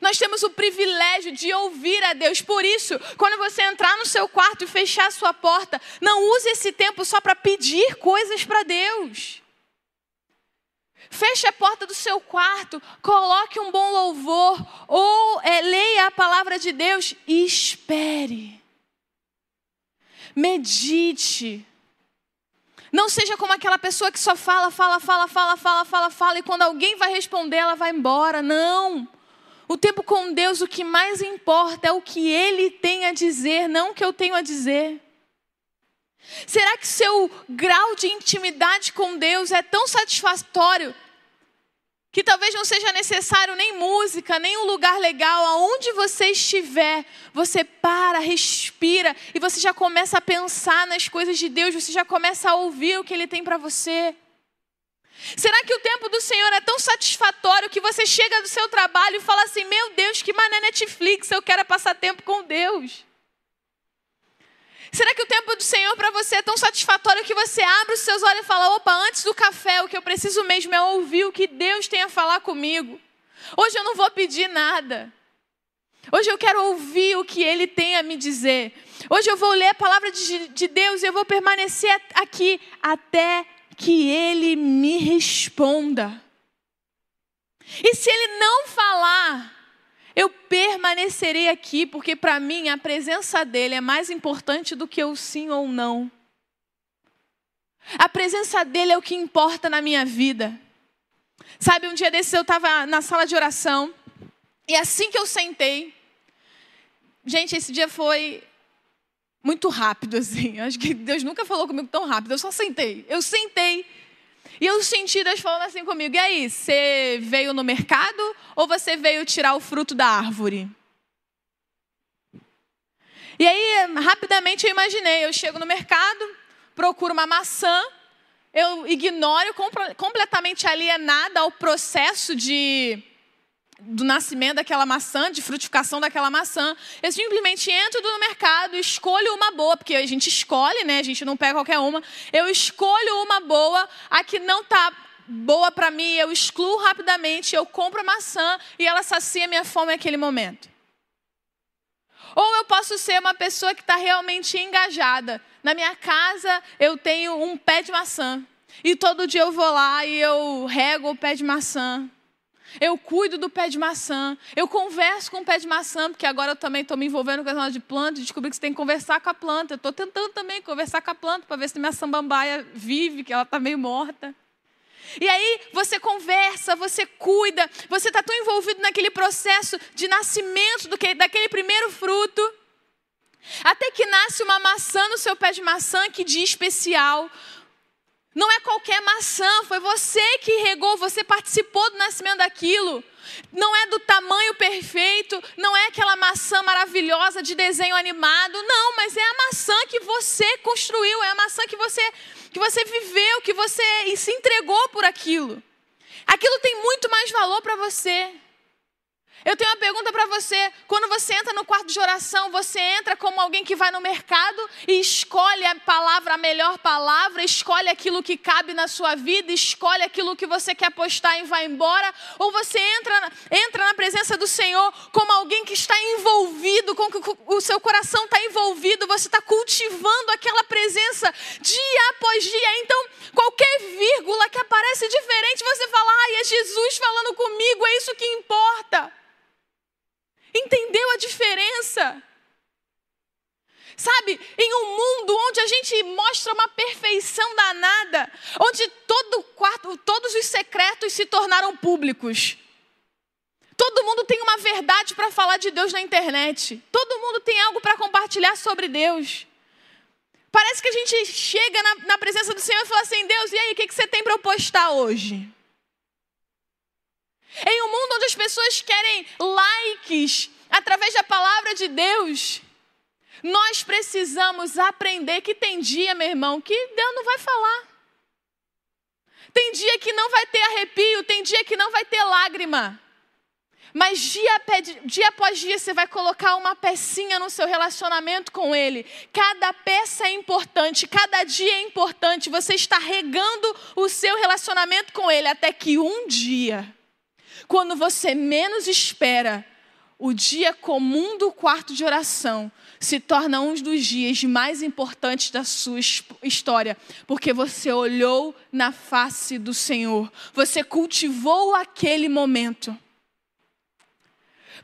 Nós temos o privilégio de ouvir a Deus. Por isso, quando você entrar no seu quarto e fechar a sua porta, não use esse tempo só para pedir coisas para Deus. Feche a porta do seu quarto, coloque um bom louvor, ou é, leia a palavra de Deus e espere. Medite. Não seja como aquela pessoa que só fala, fala, fala, fala, fala, fala, fala, e quando alguém vai responder, ela vai embora. Não. O tempo com Deus, o que mais importa é o que Ele tem a dizer, não o que eu tenho a dizer. Será que seu grau de intimidade com Deus é tão satisfatório que talvez não seja necessário nem música, nem um lugar legal, aonde você estiver, você para, respira e você já começa a pensar nas coisas de Deus, você já começa a ouvir o que Ele tem para você. Será que o tempo do Senhor é tão satisfatório que você chega do seu trabalho e fala assim: Meu Deus, que mané Netflix, eu quero passar tempo com Deus? Será que o tempo do Senhor para você é tão satisfatório que você abre os seus olhos e fala: opa, antes do café, o que eu preciso mesmo é ouvir o que Deus tem a falar comigo? Hoje eu não vou pedir nada. Hoje eu quero ouvir o que Ele tem a me dizer. Hoje eu vou ler a palavra de Deus e eu vou permanecer aqui até que ele me responda. E se ele não falar, eu permanecerei aqui, porque para mim a presença dele é mais importante do que o sim ou não. A presença dele é o que importa na minha vida. Sabe, um dia desses eu estava na sala de oração, e assim que eu sentei, gente, esse dia foi muito rápido, assim. Acho que Deus nunca falou comigo tão rápido. Eu só sentei. Eu sentei. E eu senti Deus falando assim comigo: e aí, você veio no mercado ou você veio tirar o fruto da árvore? E aí, rapidamente eu imaginei: eu chego no mercado, procuro uma maçã, eu ignoro completamente alienada ao processo de do nascimento daquela maçã, de frutificação daquela maçã. Eu simplesmente entro no mercado, escolho uma boa, porque a gente escolhe, né? A gente não pega qualquer uma. Eu escolho uma boa, a que não está boa para mim, eu excluo rapidamente, eu compro a maçã e ela sacia minha fome naquele momento. Ou eu posso ser uma pessoa que está realmente engajada. Na minha casa eu tenho um pé de maçã. E todo dia eu vou lá e eu rego o pé de maçã. Eu cuido do pé de maçã. Eu converso com o pé de maçã, porque agora eu também estou me envolvendo com a negócio de planta descobri que você tem que conversar com a planta. Eu estou tentando também conversar com a planta para ver se minha samambaia vive, que ela está meio morta. E aí você conversa, você cuida, você está tão envolvido naquele processo de nascimento do que, daquele primeiro fruto. Até que nasce uma maçã no seu pé de maçã, que dia especial, não é qualquer maçã, foi você que regou, você participou do nascimento daquilo. Não é do tamanho perfeito, não é aquela maçã maravilhosa de desenho animado, não, mas é a maçã que você construiu, é a maçã que você que você viveu, que você se entregou por aquilo. Aquilo tem muito mais valor para você. Eu tenho uma pergunta para você. Quando você entra no quarto de oração, você entra como alguém que vai no mercado e escolhe a palavra, a melhor palavra, escolhe aquilo que cabe na sua vida, escolhe aquilo que você quer postar e vai embora? Ou você entra, entra na presença do Senhor como alguém que está envolvido, com que o seu coração está envolvido, você está cultivando aquela presença dia após dia. Então, qualquer vírgula que aparece diferente, você fala, ai, é Jesus falando comigo, é isso que importa. Entendeu a diferença? Sabe, em um mundo onde a gente mostra uma perfeição danada, onde todo quarto, todos os secretos se tornaram públicos. Todo mundo tem uma verdade para falar de Deus na internet. Todo mundo tem algo para compartilhar sobre Deus. Parece que a gente chega na, na, presença do Senhor e fala assim: Deus, e aí, o que, que você tem para eu postar hoje? Em um mundo onde as pessoas querem likes através da palavra de Deus, nós precisamos aprender que tem dia, meu irmão, que Deus não vai falar. Tem dia que não vai ter arrepio, tem dia que não vai ter lágrima. Mas dia, dia após dia você vai colocar uma pecinha no seu relacionamento com Ele. Cada peça é importante, cada dia é importante. Você está regando o seu relacionamento com Ele até que um dia quando você menos espera, o dia comum do quarto de oração se torna um dos dias mais importantes da sua história, porque você olhou na face do Senhor, você cultivou aquele momento.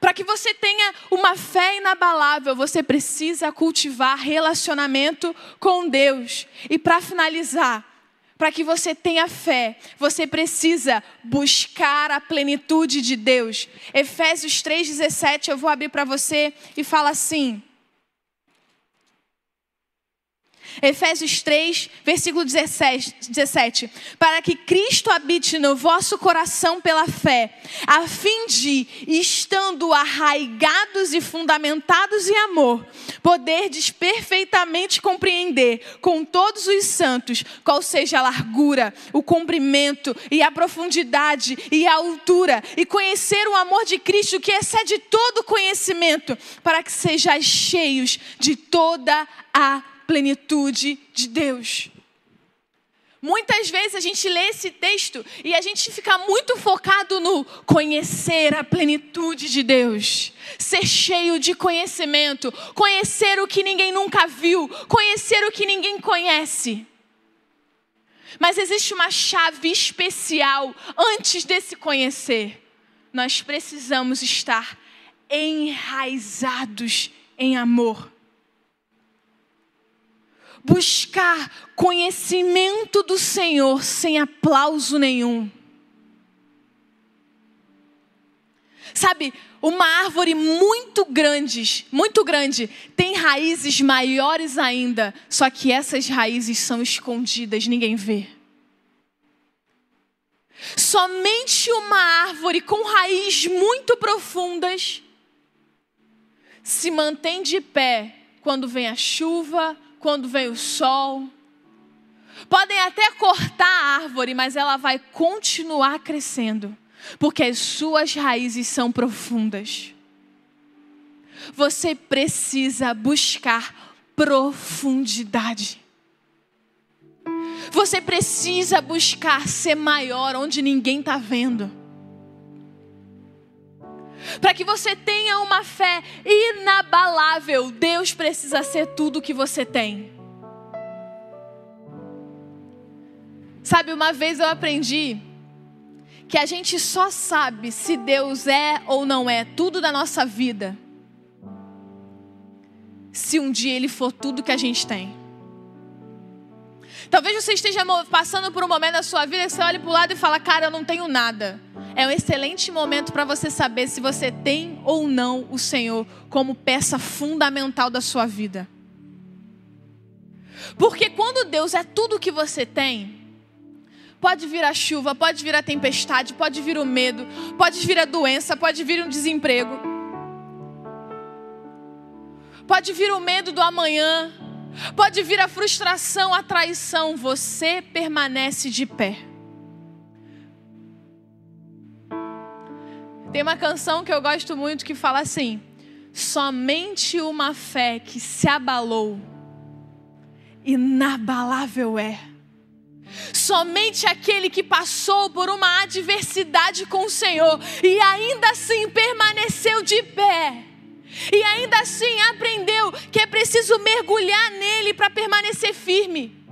Para que você tenha uma fé inabalável, você precisa cultivar relacionamento com Deus. E para finalizar, para que você tenha fé, você precisa buscar a plenitude de Deus. Efésios 3,17, eu vou abrir para você e fala assim. Efésios 3, versículo 17, 17. Para que Cristo habite no vosso coração pela fé, a fim de, estando arraigados e fundamentados em amor, poderdes perfeitamente compreender com todos os santos qual seja a largura, o comprimento e a profundidade e a altura, e conhecer o amor de Cristo que excede todo conhecimento, para que sejais cheios de toda a plenitude de Deus. Muitas vezes a gente lê esse texto e a gente fica muito focado no conhecer a plenitude de Deus, ser cheio de conhecimento, conhecer o que ninguém nunca viu, conhecer o que ninguém conhece. Mas existe uma chave especial antes desse conhecer. Nós precisamos estar enraizados em amor buscar conhecimento do Senhor sem aplauso nenhum. Sabe, uma árvore muito grande, muito grande, tem raízes maiores ainda, só que essas raízes são escondidas, ninguém vê. Somente uma árvore com raízes muito profundas se mantém de pé quando vem a chuva, quando vem o sol. Podem até cortar a árvore, mas ela vai continuar crescendo, porque as suas raízes são profundas. Você precisa buscar profundidade. Você precisa buscar ser maior onde ninguém está vendo para que você tenha uma fé inabalável, Deus precisa ser tudo que você tem. Sabe, uma vez eu aprendi que a gente só sabe se Deus é ou não é tudo da nossa vida se um dia Ele for tudo que a gente tem. Talvez você esteja passando por um momento da sua vida que você olha para o lado e fala: Cara, eu não tenho nada. É um excelente momento para você saber se você tem ou não o Senhor como peça fundamental da sua vida. Porque quando Deus é tudo que você tem, pode vir a chuva, pode vir a tempestade, pode vir o medo, pode vir a doença, pode vir um desemprego, pode vir o medo do amanhã, pode vir a frustração, a traição, você permanece de pé. Tem uma canção que eu gosto muito que fala assim: somente uma fé que se abalou, inabalável é. Somente aquele que passou por uma adversidade com o Senhor e ainda assim permaneceu de pé. E ainda assim aprendeu que é preciso mergulhar nele para permanecer firme.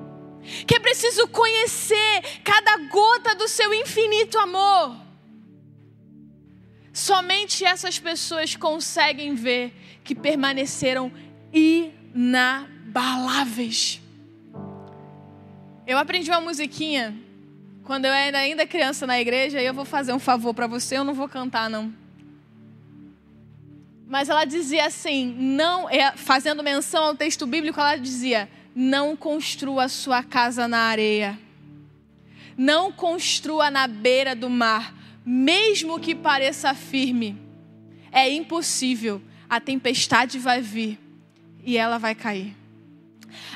Que é preciso conhecer cada gota do seu infinito amor. Somente essas pessoas conseguem ver que permaneceram inabaláveis. Eu aprendi uma musiquinha quando eu era ainda criança na igreja e eu vou fazer um favor para você, eu não vou cantar não. Mas ela dizia assim, não, é, fazendo menção ao texto bíblico, ela dizia: "Não construa sua casa na areia. Não construa na beira do mar, mesmo que pareça firme. É impossível. A tempestade vai vir e ela vai cair."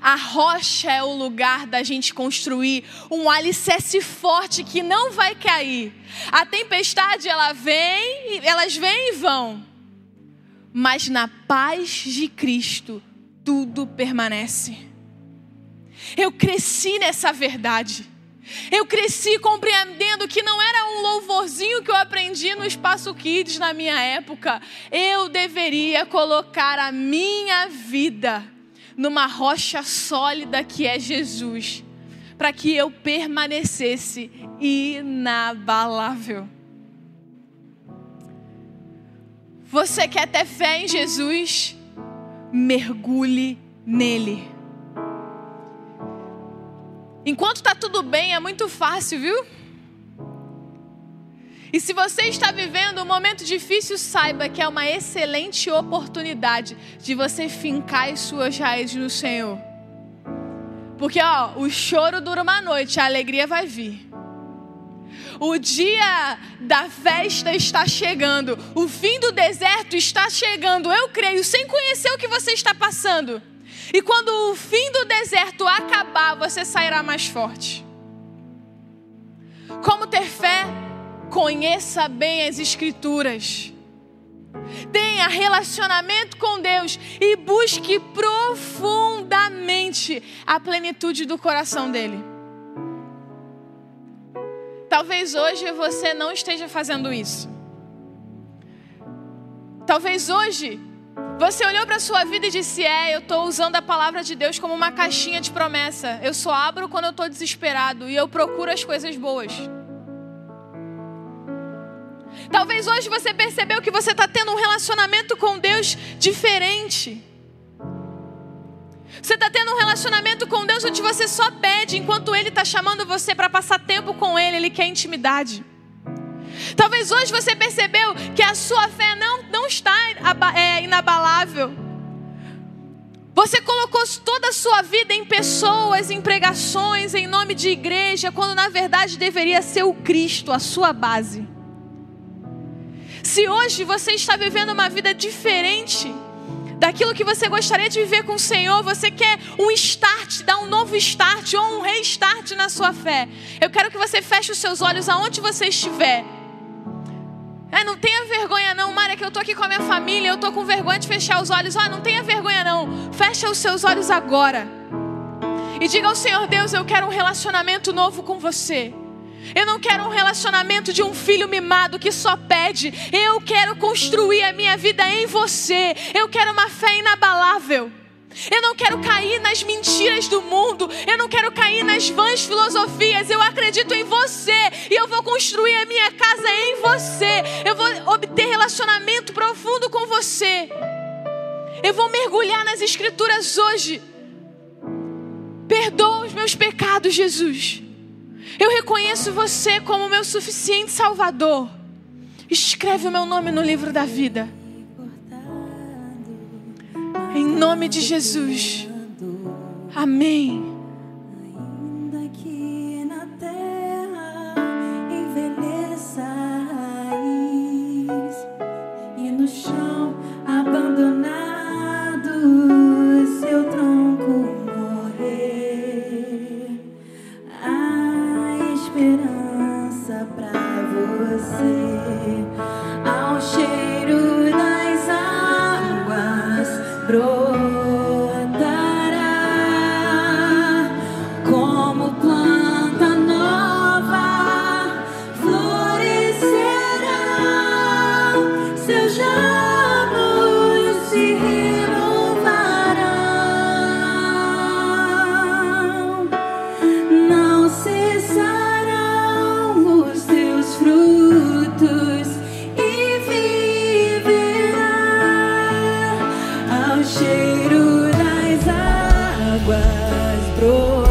A rocha é o lugar da gente construir um alicerce forte que não vai cair. A tempestade ela vem, elas vêm e vão. Mas na paz de Cristo tudo permanece. Eu cresci nessa verdade. Eu cresci compreendendo que não era um louvorzinho que eu aprendi no Espaço Kids na minha época. Eu deveria colocar a minha vida numa rocha sólida que é Jesus, para que eu permanecesse inabalável. Você quer ter fé em Jesus? Mergulhe nele. Enquanto está tudo bem, é muito fácil, viu? E se você está vivendo um momento difícil, saiba que é uma excelente oportunidade de você fincar as suas raízes no Senhor. Porque, ó, o choro dura uma noite, a alegria vai vir. O dia da festa está chegando, o fim do deserto está chegando, eu creio, sem conhecer o que você está passando. E quando o fim do deserto acabar, você sairá mais forte. Como ter fé? Conheça bem as Escrituras. Tenha relacionamento com Deus e busque profundamente a plenitude do coração dele. Talvez hoje você não esteja fazendo isso. Talvez hoje você olhou para a sua vida e disse: É, eu estou usando a palavra de Deus como uma caixinha de promessa. Eu só abro quando eu estou desesperado e eu procuro as coisas boas. Talvez hoje você percebeu que você está tendo um relacionamento com Deus diferente. Você está tendo um relacionamento com Deus onde você só pede enquanto Ele está chamando você para passar tempo com Ele, Ele quer intimidade. Talvez hoje você percebeu que a sua fé não, não está é, inabalável. Você colocou toda a sua vida em pessoas, em pregações, em nome de igreja, quando na verdade deveria ser o Cristo, a sua base. Se hoje você está vivendo uma vida diferente daquilo que você gostaria de viver com o Senhor, você quer um start, dar um novo start ou um restart na sua fé. Eu quero que você feche os seus olhos aonde você estiver. É, não tenha vergonha não, Maria, que eu tô aqui com a minha família, eu tô com vergonha de fechar os olhos. Ah, não tenha vergonha não. Fecha os seus olhos agora. E diga ao Senhor Deus, eu quero um relacionamento novo com você. Eu não quero um relacionamento de um filho mimado que só pede. Eu quero construir a minha vida em você. Eu quero uma fé inabalável. Eu não quero cair nas mentiras do mundo. Eu não quero cair nas vãs filosofias. Eu acredito em você. E eu vou construir a minha casa em você. Eu vou obter relacionamento profundo com você. Eu vou mergulhar nas Escrituras hoje. Perdoa os meus pecados, Jesus. Eu reconheço você como meu suficiente Salvador. Escreve o meu nome no livro da vida. Em nome de Jesus. Amém. águas brotam.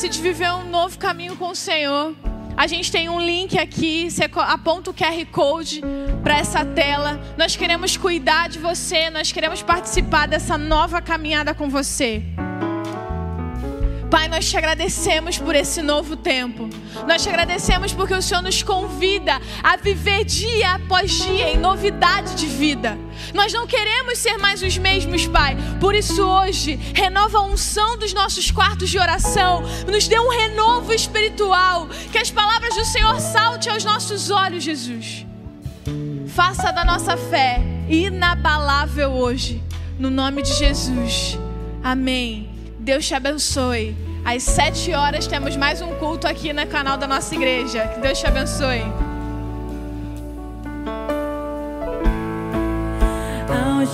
Decide viver um novo caminho com o Senhor, a gente tem um link aqui, você aponta o QR Code para essa tela. Nós queremos cuidar de você, nós queremos participar dessa nova caminhada com você. Pai, nós te agradecemos por esse novo tempo. Nós te agradecemos porque o Senhor nos convida a viver dia após dia em novidade de vida. Nós não queremos ser mais os mesmos, Pai. Por isso, hoje, renova a unção dos nossos quartos de oração. Nos dê um renovo espiritual. Que as palavras do Senhor salte aos nossos olhos, Jesus. Faça da nossa fé inabalável hoje. No nome de Jesus. Amém. Deus te abençoe. Às sete horas temos mais um culto aqui no canal da nossa igreja. Que Deus te abençoe. Ao